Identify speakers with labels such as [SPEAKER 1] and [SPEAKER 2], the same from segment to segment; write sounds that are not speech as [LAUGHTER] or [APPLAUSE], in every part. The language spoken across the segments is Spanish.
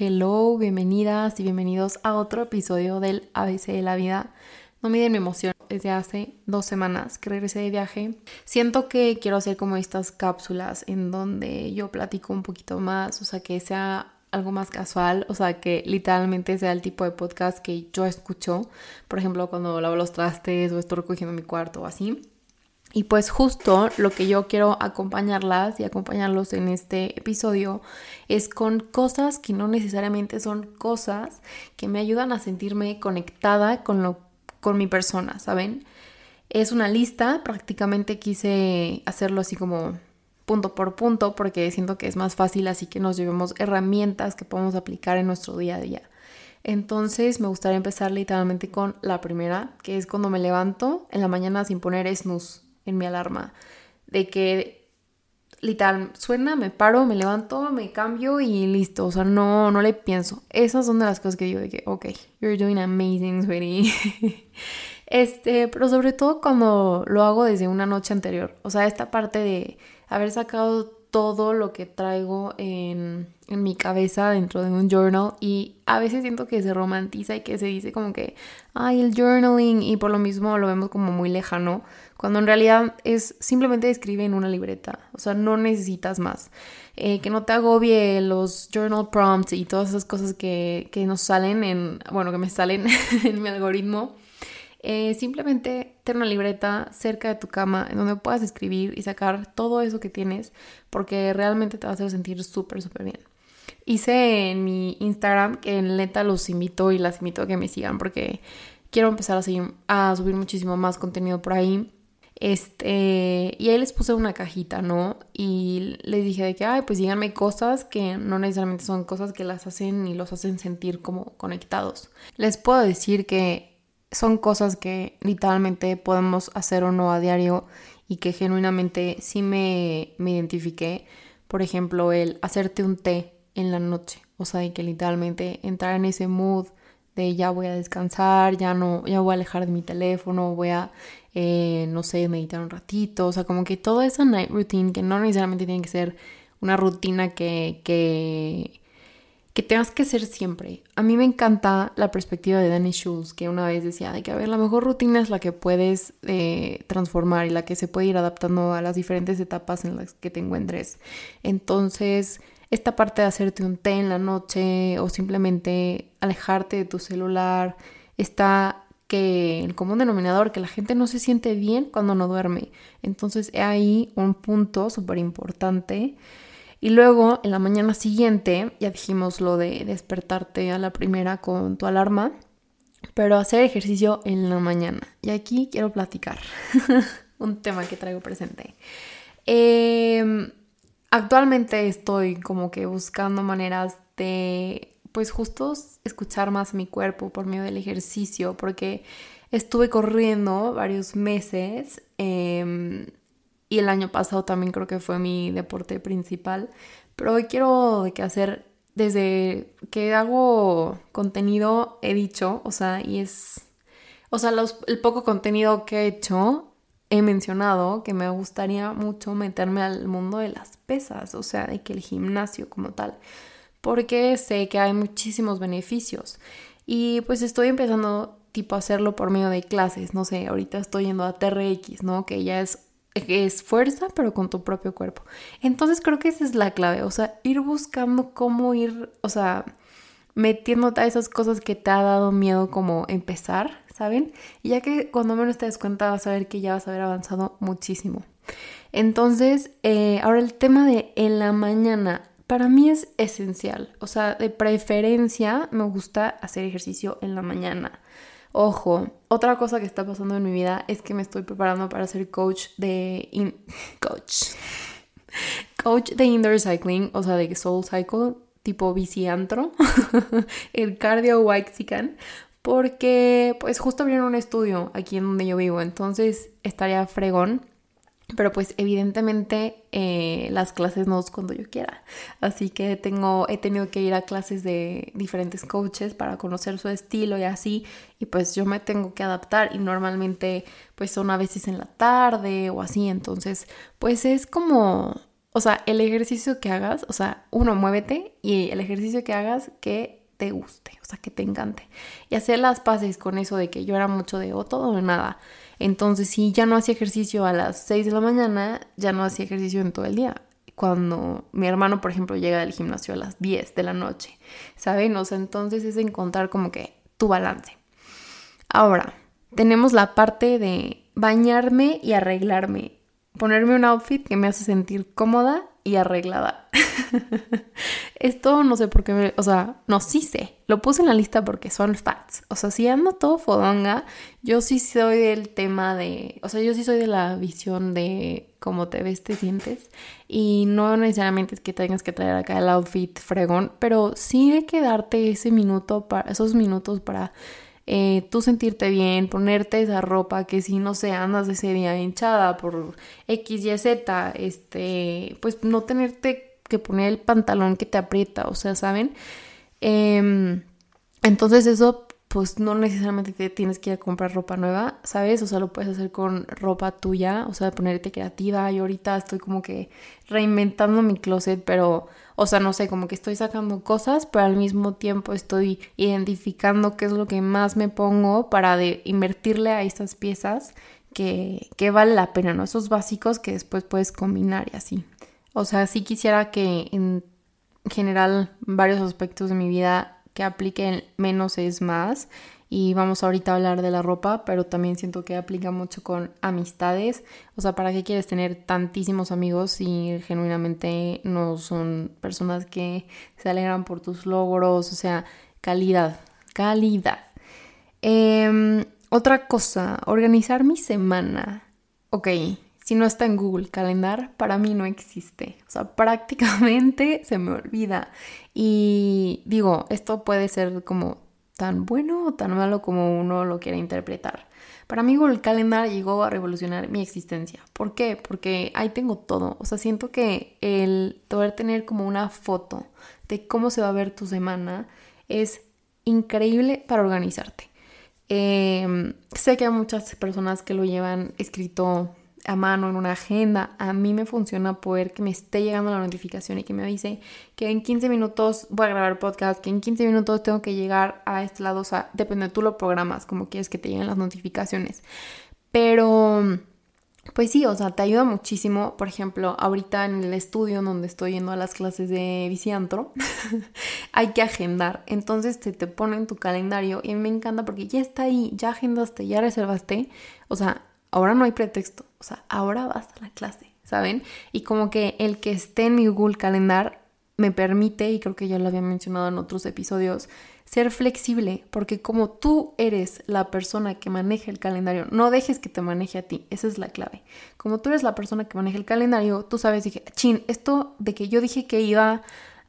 [SPEAKER 1] Hello, bienvenidas y bienvenidos a otro episodio del ABC de la vida. No miden mi emoción desde hace dos semanas que regresé de viaje. Siento que quiero hacer como estas cápsulas en donde yo platico un poquito más, o sea, que sea algo más casual, o sea, que literalmente sea el tipo de podcast que yo escucho, por ejemplo, cuando lavo los trastes o estoy recogiendo mi cuarto o así. Y pues justo lo que yo quiero acompañarlas y acompañarlos en este episodio es con cosas que no necesariamente son cosas que me ayudan a sentirme conectada con, lo, con mi persona, ¿saben? Es una lista, prácticamente quise hacerlo así como punto por punto porque siento que es más fácil así que nos llevemos herramientas que podemos aplicar en nuestro día a día. Entonces me gustaría empezar literalmente con la primera, que es cuando me levanto en la mañana sin poner snooze en mi alarma. De que literal suena, me paro, me levanto, me cambio y listo. O sea, no, no le pienso. Esas son de las cosas que digo de que, ok, you're doing amazing, sweetie. [LAUGHS] este, pero sobre todo cuando lo hago desde una noche anterior. O sea, esta parte de haber sacado todo lo que traigo en, en, mi cabeza dentro de un journal y a veces siento que se romantiza y que se dice como que, ay, el journaling y por lo mismo lo vemos como muy lejano, cuando en realidad es simplemente escribe en una libreta, o sea, no necesitas más. Eh, que no te agobie los journal prompts y todas esas cosas que, que nos salen en, bueno, que me salen [LAUGHS] en mi algoritmo eh, simplemente tener una libreta cerca de tu cama en donde puedas escribir y sacar todo eso que tienes porque realmente te va a hacer sentir súper, súper bien. Hice en mi Instagram que en neta los invito y las invito a que me sigan porque quiero empezar a subir muchísimo más contenido por ahí. Este, y ahí les puse una cajita, ¿no? Y les dije de que, ay, pues díganme cosas que no necesariamente son cosas que las hacen y los hacen sentir como conectados. Les puedo decir que son cosas que literalmente podemos hacer o no a diario y que genuinamente sí me, me identifiqué. Por ejemplo, el hacerte un té en la noche. O sea, y que literalmente entrar en ese mood de ya voy a descansar, ya no, ya voy a alejar de mi teléfono, voy a, eh, no sé, meditar un ratito. O sea, como que toda esa night routine que no necesariamente tiene que ser una rutina que, que que tengas que ser siempre. A mí me encanta la perspectiva de Danny Schultz, que una vez decía de que, a ver, la mejor rutina es la que puedes eh, transformar y la que se puede ir adaptando a las diferentes etapas en las que te encuentres. Entonces, esta parte de hacerte un té en la noche o simplemente alejarte de tu celular, está que el común denominador, que la gente no se siente bien cuando no duerme. Entonces, ahí un punto súper importante y luego en la mañana siguiente, ya dijimos lo de despertarte a la primera con tu alarma, pero hacer ejercicio en la mañana. Y aquí quiero platicar [LAUGHS] un tema que traigo presente. Em, actualmente estoy como que buscando maneras de, pues justo escuchar más mi cuerpo por medio del ejercicio, porque estuve corriendo varios meses. Eh, y el año pasado también creo que fue mi deporte principal. Pero hoy quiero de que hacer, desde que hago contenido, he dicho, o sea, y es, o sea, los, el poco contenido que he hecho, he mencionado que me gustaría mucho meterme al mundo de las pesas, o sea, de que el gimnasio como tal, porque sé que hay muchísimos beneficios. Y pues estoy empezando tipo hacerlo por medio de clases, no sé, ahorita estoy yendo a TRX, ¿no? Que ya es es fuerza, pero con tu propio cuerpo. Entonces creo que esa es la clave, o sea, ir buscando cómo ir, o sea, metiéndote a esas cosas que te ha dado miedo como empezar, ¿saben? Ya que cuando menos te des cuenta vas a ver que ya vas a haber avanzado muchísimo. Entonces, eh, ahora el tema de en la mañana, para mí es esencial, o sea, de preferencia me gusta hacer ejercicio en la mañana. Ojo, otra cosa que está pasando en mi vida es que me estoy preparando para ser coach de [LAUGHS] coach. coach de indoor cycling, o sea, de soul cycle, tipo biciantro, [LAUGHS] el cardio Waxican, porque pues justo abrieron un estudio aquí en donde yo vivo, entonces estaría fregón pero pues evidentemente eh, las clases no es cuando yo quiera. Así que tengo, he tenido que ir a clases de diferentes coaches para conocer su estilo y así. Y pues yo me tengo que adaptar y normalmente pues son a veces en la tarde o así. Entonces pues es como o sea, el ejercicio que hagas, o sea, uno, muévete y el ejercicio que hagas que te guste, o sea, que te encante. Y hacer las paces con eso de que yo era mucho de o todo o nada. Entonces, si ya no hacía ejercicio a las 6 de la mañana, ya no hacía ejercicio en todo el día. Cuando mi hermano, por ejemplo, llega del gimnasio a las 10 de la noche, ¿saben? O sea, entonces es encontrar como que tu balance. Ahora, tenemos la parte de bañarme y arreglarme ponerme un outfit que me hace sentir cómoda y arreglada. [LAUGHS] Esto no sé por qué, me, o sea, no, sí sé, lo puse en la lista porque son facts. O sea, si ando todo fodonga, yo sí soy del tema de, o sea, yo sí soy de la visión de cómo te ves, te sientes. Y no necesariamente es que tengas que traer acá el outfit fregón, pero sí hay que darte ese minuto, para, esos minutos para eh, tú sentirte bien, ponerte esa ropa que si no sé, andas ese día hinchada por X, Y, Z, este, pues no tenerte que poner el pantalón que te aprieta, o sea, ¿saben? Em, entonces eso pues no necesariamente te tienes que ir a comprar ropa nueva, ¿sabes? O sea, lo puedes hacer con ropa tuya, o sea, ponerte creativa. Y ahorita estoy como que reinventando mi closet, pero, o sea, no sé, como que estoy sacando cosas, pero al mismo tiempo estoy identificando qué es lo que más me pongo para invertirle a estas piezas que, que vale la pena, ¿no? Esos básicos que después puedes combinar y así. O sea, sí quisiera que en general varios aspectos de mi vida que apliquen menos es más. Y vamos ahorita a hablar de la ropa, pero también siento que aplica mucho con amistades. O sea, ¿para qué quieres tener tantísimos amigos si genuinamente no son personas que se alegran por tus logros? O sea, calidad, calidad. Em, otra cosa, organizar mi semana. Ok, si no está en Google Calendar, para mí no existe. O sea, prácticamente [LAUGHS] se me olvida. Y digo, esto puede ser como tan bueno o tan malo como uno lo quiera interpretar. Para mí Google Calendar llegó a revolucionar mi existencia. ¿Por qué? Porque ahí tengo todo. O sea, siento que el poder tener como una foto de cómo se va a ver tu semana es increíble para organizarte. Em, sé que hay muchas personas que lo llevan escrito a mano en una agenda, a mí me funciona poder que me esté llegando la notificación y que me avise que en 15 minutos voy a grabar podcast, que en 15 minutos tengo que llegar a este lado, o sea, depende, tú lo programas como quieres que te lleguen las notificaciones. Pero, pues sí, o sea, te ayuda muchísimo. Por ejemplo, ahorita en el estudio donde estoy yendo a las clases de Viciantro, [LAUGHS] hay que agendar. Entonces te, te pone en tu calendario y me encanta porque ya está ahí, ya agendaste, ya reservaste. O sea, ahora no hay pretexto, o sea, ahora vas a la clase, ¿saben? Y como que el que esté en mi Google Calendar me permite, y creo que ya lo había mencionado en otros episodios, ser flexible, porque como tú eres la persona que maneja el calendario, no dejes que te maneje a ti, esa es la clave. Como tú eres la persona que maneja el calendario, tú sabes, dije, chin, esto de que yo dije que iba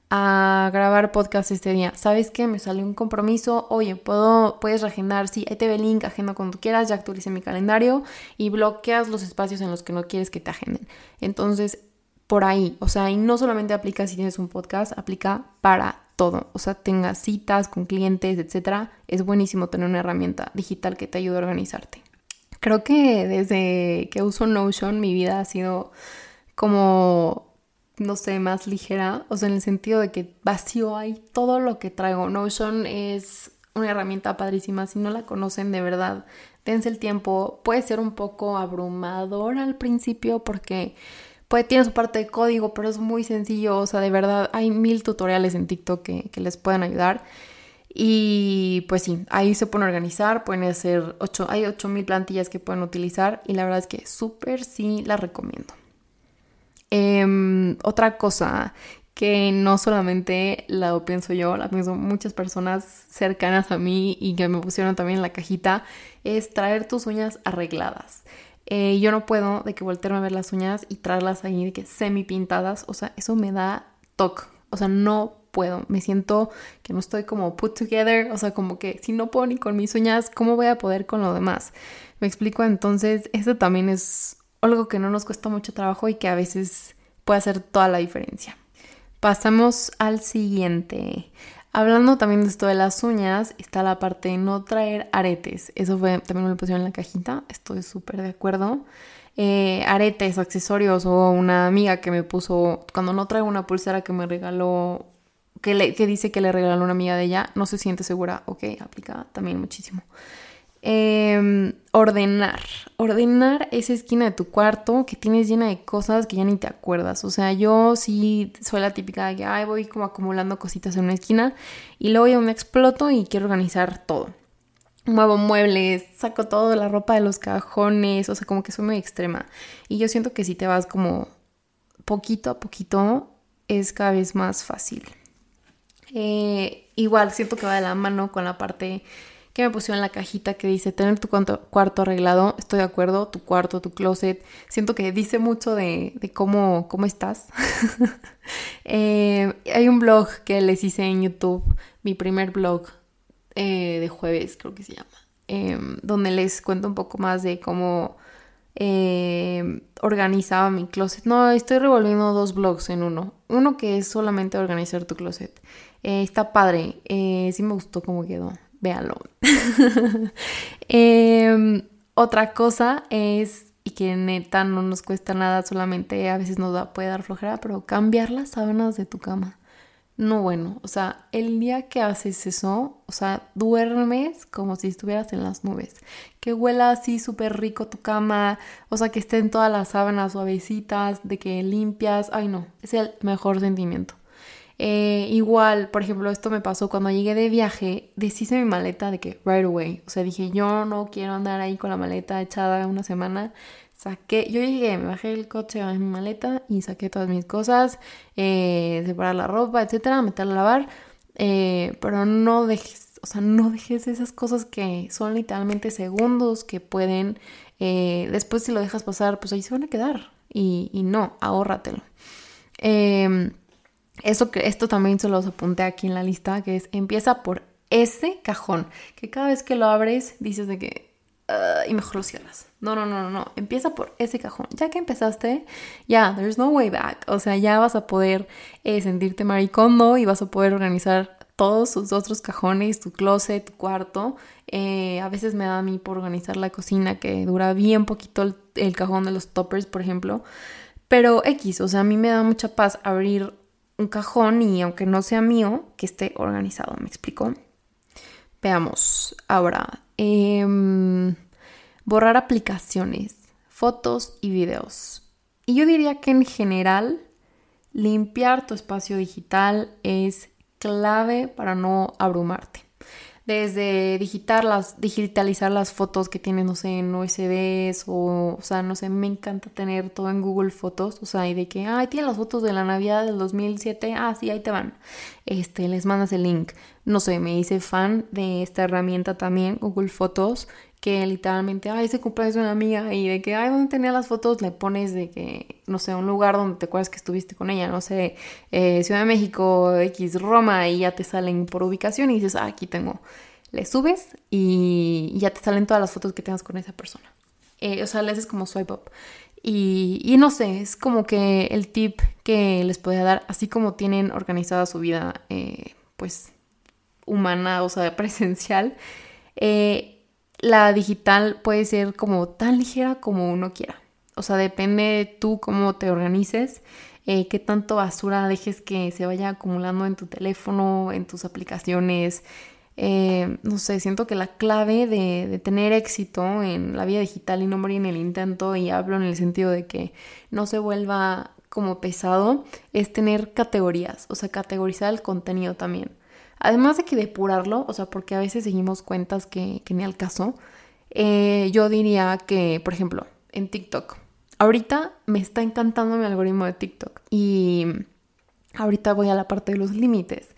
[SPEAKER 1] a grabar podcast este día. ¿Sabes qué? Me salió un compromiso. Oye, ¿puedo, puedes reagendar. Sí, ahí te ve link, agenda cuando quieras. Ya actualicé mi calendario y bloqueas los espacios en los que no quieres que te agenden. Entonces, por ahí, o sea, y no solamente aplica si tienes un podcast, aplica para todo. O sea, tengas citas con clientes, etcétera. Es buenísimo tener una herramienta digital que te ayude a organizarte. Creo que desde que uso Notion mi vida ha sido como no sé, más ligera, o sea, en el sentido de que vacío hay todo lo que traigo. Notion es una herramienta padrísima, si no la conocen de verdad, dense el tiempo, puede ser un poco abrumador al principio porque puede, tiene su parte de código, pero es muy sencillo, o sea, de verdad hay mil tutoriales en TikTok que, que les pueden ayudar. Y pues sí, ahí se pueden organizar, pueden hacer ocho, hay 8000 plantillas que pueden utilizar y la verdad es que súper sí la recomiendo. Otra cosa que no solamente la pienso yo, la pienso muchas personas cercanas a mí y que me pusieron también en la cajita, es traer tus uñas arregladas. Eh, yo no puedo de que voltearme a ver las uñas y traerlas ahí de que semi pintadas, o sea, eso me da toque, o sea, no puedo, me siento que no estoy como put together, o sea, como que si no puedo ni con mis uñas, ¿cómo voy a poder con lo demás? Me explico, entonces, eso también es algo que no nos cuesta mucho trabajo y que a veces puede hacer toda la diferencia. Pasamos al siguiente. Hablando también de esto de las uñas, está la parte de no traer aretes. Eso fue, también me lo pusieron en la cajita, estoy súper de acuerdo. eh, aretes, accesorios o una amiga que me puso, cuando no traigo una pulsera que me regaló, que, le, que dice que le regaló una amiga de ella, no se siente segura, ok, aplica también muchísimo. Em, ordenar. Ordenar esa esquina de tu cuarto que tienes llena de cosas que ya ni te acuerdas. O sea, yo sí soy la típica de que ay, voy como acumulando cositas en una esquina y luego yo me exploto y quiero organizar todo. Muevo muebles, saco todo la ropa de los cajones, o sea, como que soy muy extrema. Y yo siento que si te vas como poquito a poquito, es cada vez más fácil. Eh, igual siento que va de la mano con la parte que me pusieron en la cajita que dice tener tu cuarto arreglado. Estoy de acuerdo, tu cuarto, tu closet. Siento que dice mucho de, cómo, cómo estás. [LAUGHS] Eh, hay un blog que les hice en YouTube, mi primer blog eh, de jueves, creo que se llama, em, donde les cuento un poco más de cómo em, organizaba mi closet. No, estoy revolviendo dos blogs en uno. Uno que es solamente organizar tu closet. Eh, está padre, sí me gustó cómo quedó véanlo. [LAUGHS] Em, otra cosa es, y que neta no nos cuesta nada, solamente a veces nos puede dar flojera, pero cambiar las sábanas de tu cama. No bueno, o sea, el día que haces eso, o sea, duermes como si estuvieras en las nubes. Que huela así súper rico tu cama, o sea, que estén todas las sábanas suavecitas, de que limpias. Ay, no, es el mejor sentimiento. Eh, igual, por ejemplo, esto me pasó cuando llegué de viaje, deshice mi maleta de que right away. O sea, dije, yo no quiero andar ahí con la maleta echada una semana. Saqué, yo llegué, me bajé el coche, bajé mi maleta y saqué todas mis cosas, eh, separar la ropa, etcétera, meterla a lavar. Eh, pero no dejes, o sea, no dejes esas cosas que son literalmente segundos que pueden, después si lo dejas pasar, pues ahí se van a quedar. Y, y no, ahórratelo. Eh, eso que, esto también se los apunté aquí en la lista, que es empieza por ese cajón, que cada vez que lo abres dices de que ah", y mejor lo cierras. No, no, no, no, no, empieza por ese cajón. Ya que empezaste, ya, there's no way back. O sea, ya vas a poder eh, sentirte maricondo y vas a poder organizar todos sus otros cajones, tu closet, tu cuarto. Eh, a veces me da a mí por organizar la cocina, que dura bien poquito el, el cajón de los toppers, por ejemplo. Pero X, o sea, a mí me da mucha paz abrir un cajón y aunque no sea mío, que esté organizado, ¿me explico? Veamos, ahora, em, borrar aplicaciones, fotos y videos. Y yo diría que en general, limpiar tu espacio digital es clave para no abrumarte desde digitalizar las fotos que tienes, no sé, en USBs o, o sea, no sé, me encanta tener todo en Google Fotos, o sea, y de que, ay, tienen las fotos de la Navidad del 2007, ah, sí, ahí te van, este, les mandas el link, no sé, me hice fan de esta herramienta también, Google Fotos, que literalmente, ay, ese cumpleaños de una amiga y de que, ay, ¿dónde tenía las fotos? Le pones de que, no sé, un lugar donde te acuerdas que estuviste con ella, no sé, eh, Ciudad de México, X, Roma, y ya te salen por ubicación y dices, ah, aquí tengo. Le subes y ya te salen todas las fotos que tengas con esa persona. Eh, o sea, le haces como swipe up. Y, y, no sé, es como que el tip que les podía dar, así como tienen organizada su vida, eh, pues, humana, o sea, [LAUGHS] presencial, eh, la digital puede ser como tan ligera como uno quiera. O sea, depende de tú cómo te organices, eh, qué tanto basura dejes que se vaya acumulando en tu teléfono, en tus aplicaciones. Eh, no sé, siento que la clave de, de, tener éxito en la vida digital y no morir en el intento, y hablo en el sentido de que no se vuelva como pesado, es tener categorías, o sea, categorizar el contenido también. Además de que depurarlo, o sea, porque a veces seguimos cuentas que, ni al caso, eh, yo diría que, por ejemplo, en TikTok, ahorita me está encantando mi algoritmo de TikTok y ahorita voy a la parte de los límites,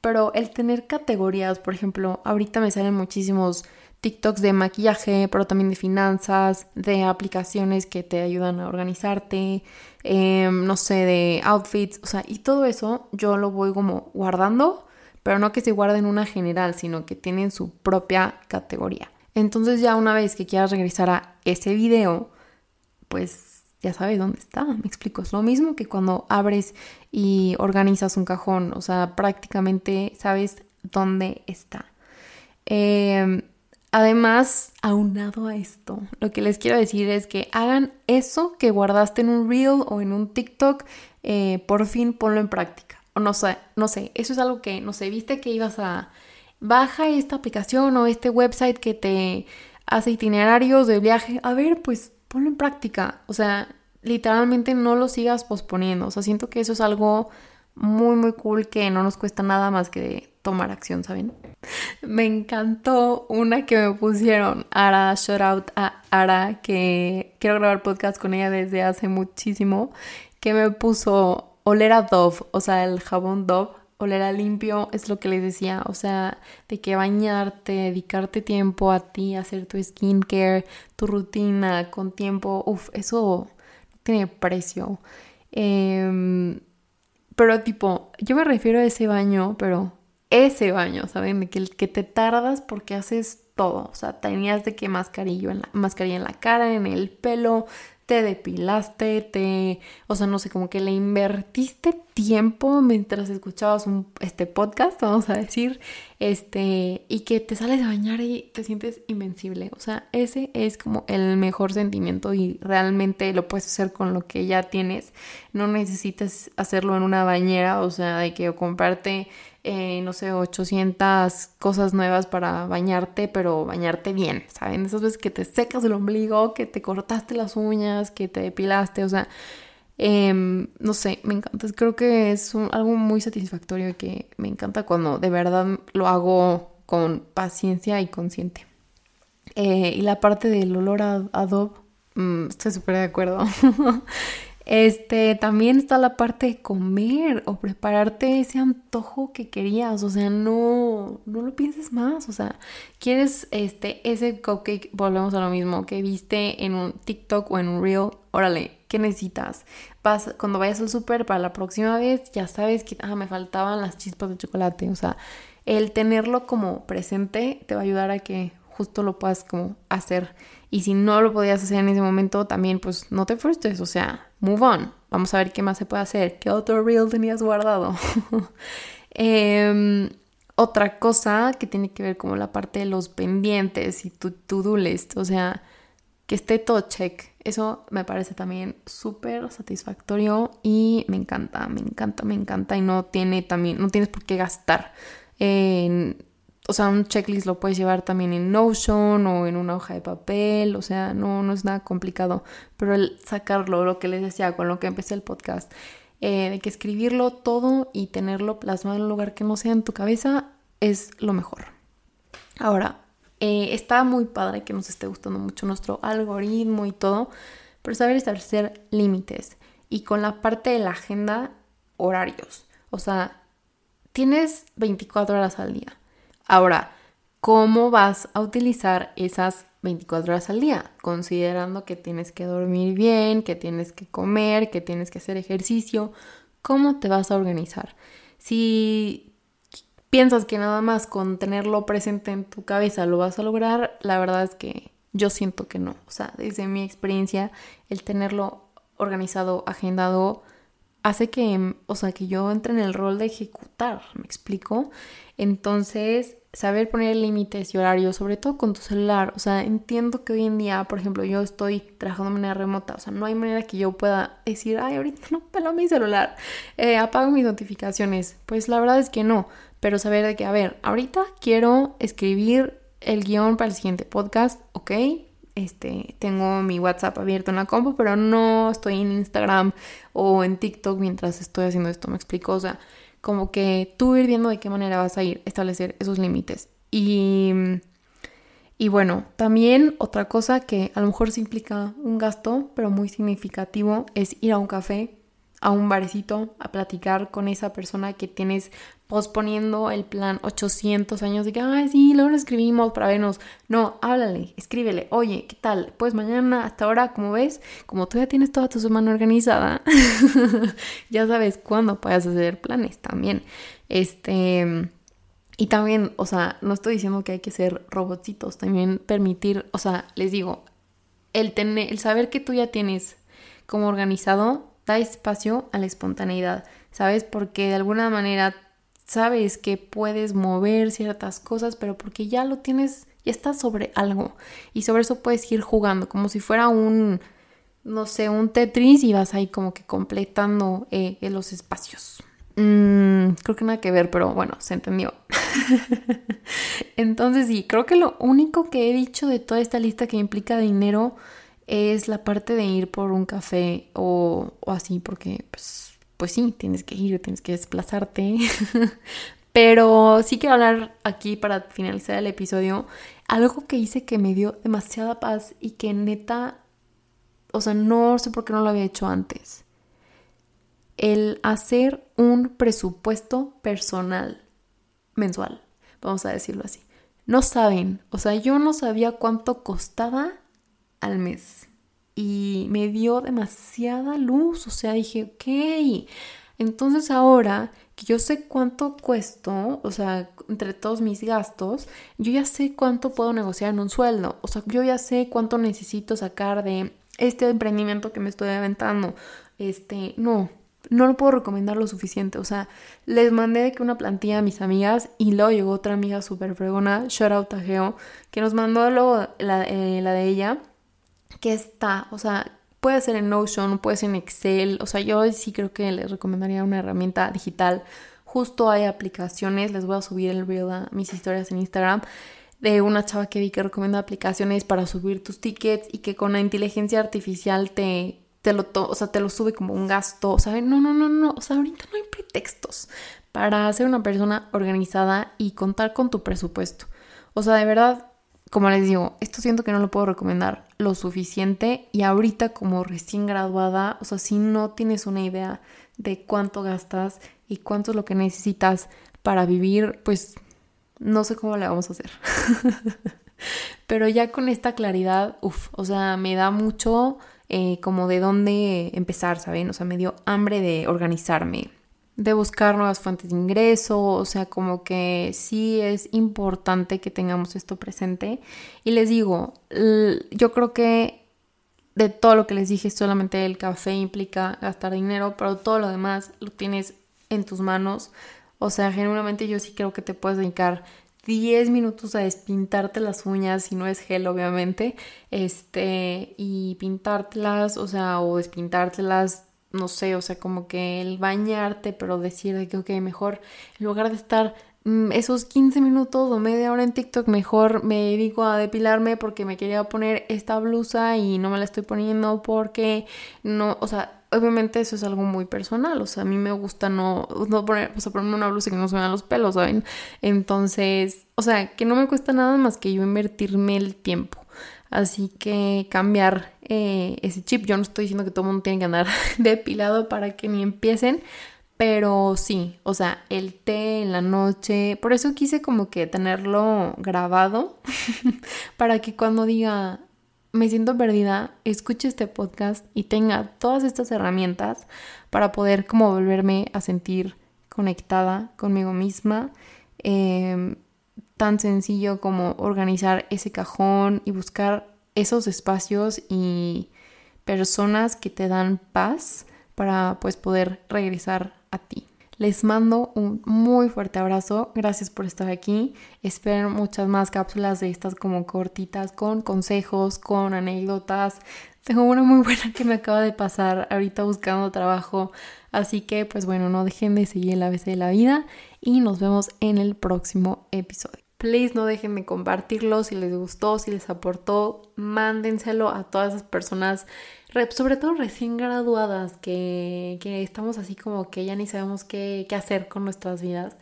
[SPEAKER 1] pero el tener categorías, por ejemplo, ahorita me salen muchísimos TikToks de maquillaje, pero también de finanzas, de aplicaciones que te ayudan a organizarte, em, no sé, de outfits, o sea, y todo eso yo lo voy como guardando pero no que se guarden una general, sino que tienen su propia categoría. Entonces ya una vez que quieras regresar a ese video, pues ya sabes dónde está, me explico. Es lo mismo que cuando abres y organizas un cajón, o sea, prácticamente sabes dónde está. Em, Además, aunado a esto, lo que les quiero decir es que hagan eso que guardaste en un reel o en un TikTok, eh, por fin ponlo en práctica. No sé, no sé, eso es algo que, no sé, viste que ibas a... Baja esta aplicación o este website que te hace itinerarios de viaje. A ver, pues ponlo en práctica. O sea, literalmente no lo sigas posponiendo. O sea, siento que eso es algo muy, muy cool que no nos cuesta nada más que tomar acción, ¿saben? Me encantó una que me pusieron, Ara, shout out a Ara, que quiero grabar podcast con ella desde hace muchísimo, que me puso oler a Dove, o sea, el jabón Dove, oler a limpio, es lo que les decía, o sea, de que bañarte, dedicarte tiempo a ti, hacer tu skincare, tu rutina con tiempo, uff, eso no tiene precio. Eh, pero tipo, yo me refiero a ese baño, pero ese baño, ¿saben? De que, que te tardas porque haces todo. O sea, tenías de que mascarilla en la, mascarilla en la cara, en el pelo, te depilaste, te, o sea, no sé, como que le invertiste tiempo mientras escuchabas un este podcast, vamos a decir, este, y que te sales de bañar y te sientes invencible. O sea, ese es como el mejor sentimiento y realmente lo puedes hacer con lo que ya tienes. No necesitas hacerlo en una bañera, o sea, de que comprarte eh, no sé, 800 cosas nuevas para bañarte, pero bañarte bien, ¿saben? Esas veces que te secas el ombligo, que te cortaste las uñas, que te depilaste, o sea, em, no sé, me encanta. Creo que es algo muy satisfactorio y que me encanta cuando de verdad lo hago con paciencia y consciente. Eh, y la parte del olor a Adobe, mm, estoy súper de acuerdo. [LAUGHS] Este, también está la parte de comer o prepararte ese antojo que querías, o sea, no, no lo pienses más, o sea, quieres este, ese cupcake, volvemos a lo mismo, que viste en un TikTok o en un Reel, órale, ¿qué necesitas? Vas, cuando vayas al súper para la próxima vez, ya sabes que ah, me faltaban las chispas de chocolate, o sea, el tenerlo como presente te va a ayudar a que justo lo puedas como hacer. Y si no lo podías hacer en ese momento, también pues no te frustres, o sea, move on. Vamos a ver qué más se puede hacer. ¿Qué otro reel tenías guardado? [LAUGHS] Em, otra cosa que tiene que ver como la parte de los pendientes y tu to-do o sea, que esté todo check. Eso me parece también súper satisfactorio y me encanta, me encanta, me encanta y no tiene también, no tienes por qué gastar en o sea, un checklist lo puedes llevar también en Notion o en una hoja de papel, o sea, no, no es nada complicado, pero el sacarlo, lo que les decía con lo que empecé el podcast, eh, de que escribirlo todo y tenerlo plasmado en un lugar que no sea en tu cabeza es lo mejor. Ahora, eh, está muy padre que nos esté gustando mucho nuestro algoritmo y todo, pero saber establecer límites y con la parte de la agenda, horarios. O sea, tienes 24 horas al día Ahora, ¿cómo vas a utilizar esas 24 horas al día? Considerando que tienes que dormir bien, que tienes que comer, que tienes que hacer ejercicio, ¿cómo te vas a organizar? Si piensas que nada más con tenerlo presente en tu cabeza lo vas a lograr, la verdad es que yo siento que no. O sea, desde mi experiencia, el tenerlo organizado, agendado, hace que, o sea, que yo entre en el rol de ejecutar, ¿me explico? Entonces, saber poner límites y horarios, sobre todo con tu celular. O sea, entiendo que hoy en día, por ejemplo, yo estoy trabajando de manera remota. O sea, no hay manera que yo pueda decir, ay, ahorita no pelo mi celular, eh, apago mis notificaciones. Pues la verdad es que no. Pero saber de que, a ver, ahorita quiero escribir el guion para el siguiente podcast, ¿ok? Este, tengo mi WhatsApp abierto en la compu, pero no estoy en Instagram o en TikTok mientras estoy haciendo esto, me explico, o sea, como que tú ir viendo de qué manera vas a ir, establecer esos límites. Y, y bueno, también otra cosa que a lo mejor se implica un gasto, pero muy significativo, es ir a un café, a un barecito, a platicar con esa persona que tienes posponiendo el plan 800 años de que, ay, sí, luego nos escribimos para vernos. No, háblale, escríbele, oye, ¿qué tal? Pues mañana, hasta ahora, como ves, como tú ya tienes toda tu semana organizada, [LAUGHS] ya sabes cuándo puedes hacer planes también. Este. Y también, o sea, no estoy diciendo que hay que ser robotcitos, también permitir, o sea, les digo, el tener, el saber que tú ya tienes como organizado, da espacio a la espontaneidad, ¿sabes? Porque de alguna manera sabes que puedes mover ciertas cosas, pero porque ya lo tienes, ya estás sobre algo y sobre eso puedes ir jugando como si fuera un, no sé, un Tetris y vas ahí como que completando eh, los espacios. Mm, creo que nada que ver, pero bueno, se entendió. [LAUGHS] Entonces sí, creo que lo único que he dicho de toda esta lista que implica dinero es la parte de ir por un café o, o así, porque pues, pues sí, tienes que ir, tienes que desplazarte. [LAUGHS] Pero sí quiero hablar aquí para finalizar el episodio, algo que hice que me dio demasiada paz y que neta, o sea, no sé por qué no lo había hecho antes. El hacer un presupuesto personal mensual, vamos a decirlo así. No saben, o sea, yo no sabía cuánto costaba al mes. Y me dio demasiada luz, o sea, dije, ok. Entonces ahora que yo sé cuánto cuesto, o sea, entre todos mis gastos, yo ya sé cuánto puedo negociar en un sueldo, o sea, yo ya sé cuánto necesito sacar de este emprendimiento que me estoy aventando. Este, no, no lo puedo recomendar lo suficiente. O sea, les mandé que una plantilla a mis amigas y luego llegó otra amiga súper fregona, shout out a Geo, que nos mandó luego la, eh, la de ella que está, o sea, puede ser en Notion, puede ser en Excel, o sea, yo sí creo que les recomendaría una herramienta digital. Justo hay aplicaciones, les voy a subir el reel a mis historias en Instagram de una chava que vi que recomienda aplicaciones para subir tus tickets y que con la inteligencia artificial te, te lo, o sea, te lo sube como un gasto, o sea, no, no, no, no, o sea, ahorita no hay pretextos para ser una persona organizada y contar con tu presupuesto. O sea, de verdad, como les digo, esto siento que no lo puedo recomendar lo suficiente y ahorita como recién graduada, o sea, si no tienes una idea de cuánto gastas y cuánto es lo que necesitas para vivir, pues no sé cómo le vamos a hacer. [LAUGHS] Pero ya con esta claridad, uff, o sea, me da mucho eh, como de dónde empezar, ¿saben? O sea, me dio hambre de organizarme, de buscar nuevas fuentes de ingreso, o sea, como que sí es importante que tengamos esto presente. Y les digo, yo creo que de todo lo que les dije, solamente el café implica gastar dinero, pero todo lo demás lo tienes en tus manos. O sea, genuinamente yo sí creo que te puedes dedicar 10 minutos a despintarte las uñas, si no es gel, obviamente, este, y pintártelas, o sea, o despintártelas no sé, o sea, como que el bañarte, pero decir de que, ok, mejor, en lugar de estar mm, esos 15 minutos o media hora en TikTok, mejor me dedico a depilarme porque me quería poner esta blusa y no me la estoy poniendo porque no, o sea, obviamente eso es algo muy personal, o sea, a mí me gusta no, no poner, o sea, ponerme una blusa que no se vean los pelos, ¿saben? Entonces, o sea, que no me cuesta nada más que yo invertirme el tiempo. Así que cambiar eh, ese chip. Yo no estoy diciendo que todo el mundo tiene que andar [LAUGHS] depilado para que ni empiecen, pero sí, o sea, el té en la noche, por eso quise como que tenerlo grabado [LAUGHS] para que cuando diga me siento perdida, escuche este podcast y tenga todas estas herramientas para poder como volverme a sentir conectada conmigo misma. Em, tan sencillo como organizar ese cajón y buscar esos espacios y personas que te dan paz para pues poder regresar a ti. Les mando un muy fuerte abrazo. Gracias por estar aquí. Espero muchas más cápsulas de estas como cortitas con consejos, con anécdotas. Tengo una muy buena que me acaba de pasar ahorita buscando trabajo. Así que pues bueno, no dejen de seguir el ABC de la vida y nos vemos en el próximo episodio. Please no dejen de compartirlo si les gustó, si les aportó, mándenselo a todas esas personas, sobre todo recién graduadas, que, estamos así como que ya ni sabemos qué, hacer con nuestras vidas.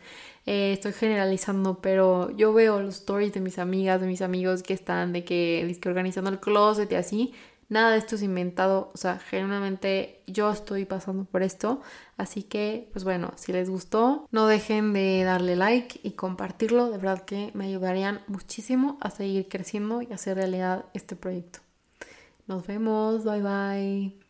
[SPEAKER 1] Eh, estoy generalizando, pero yo veo los stories de mis amigas, de mis amigos que están de que, que organizando el closet y así. Nada de esto es inventado, o sea, genuinamente yo estoy pasando por esto, así que pues bueno, si les gustó, no dejen de darle like y compartirlo, de verdad que me ayudarían muchísimo a seguir creciendo y hacer realidad este proyecto. Nos vemos, bye bye.